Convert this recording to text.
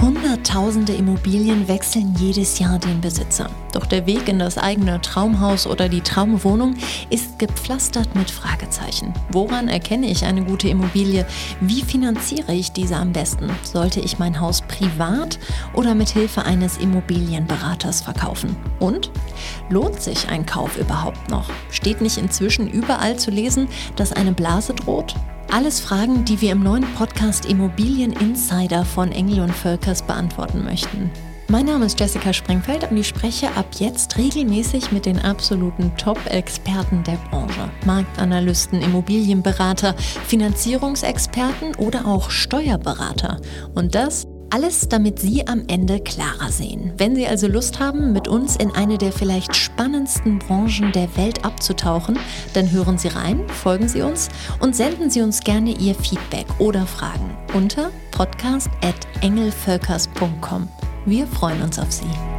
Hunderttausende Immobilien wechseln jedes Jahr den Besitzer. Doch der Weg in das eigene Traumhaus oder die Traumwohnung ist gepflastert mit Fragezeichen. Woran erkenne ich eine gute Immobilie? Wie finanziere ich diese am besten? Sollte ich mein Haus privat oder mit Hilfe eines Immobilienberaters verkaufen? Und lohnt sich ein Kauf überhaupt noch? Steht nicht inzwischen überall zu lesen, dass eine Blase droht? Alles Fragen, die wir im neuen Podcast Immobilien Insider von Engel und Völkers beantworten möchten. Mein Name ist Jessica Sprengfeld und ich spreche ab jetzt regelmäßig mit den absoluten Top-Experten der Branche. Marktanalysten, Immobilienberater, Finanzierungsexperten oder auch Steuerberater. Und das alles, damit Sie am Ende klarer sehen. Wenn Sie also Lust haben, mit uns in eine der vielleicht spannendsten Branchen der Welt abzutauchen, dann hören Sie rein, folgen Sie uns und senden Sie uns gerne Ihr Feedback oder Fragen unter podcast.engelvölkers.com. Wir freuen uns auf Sie.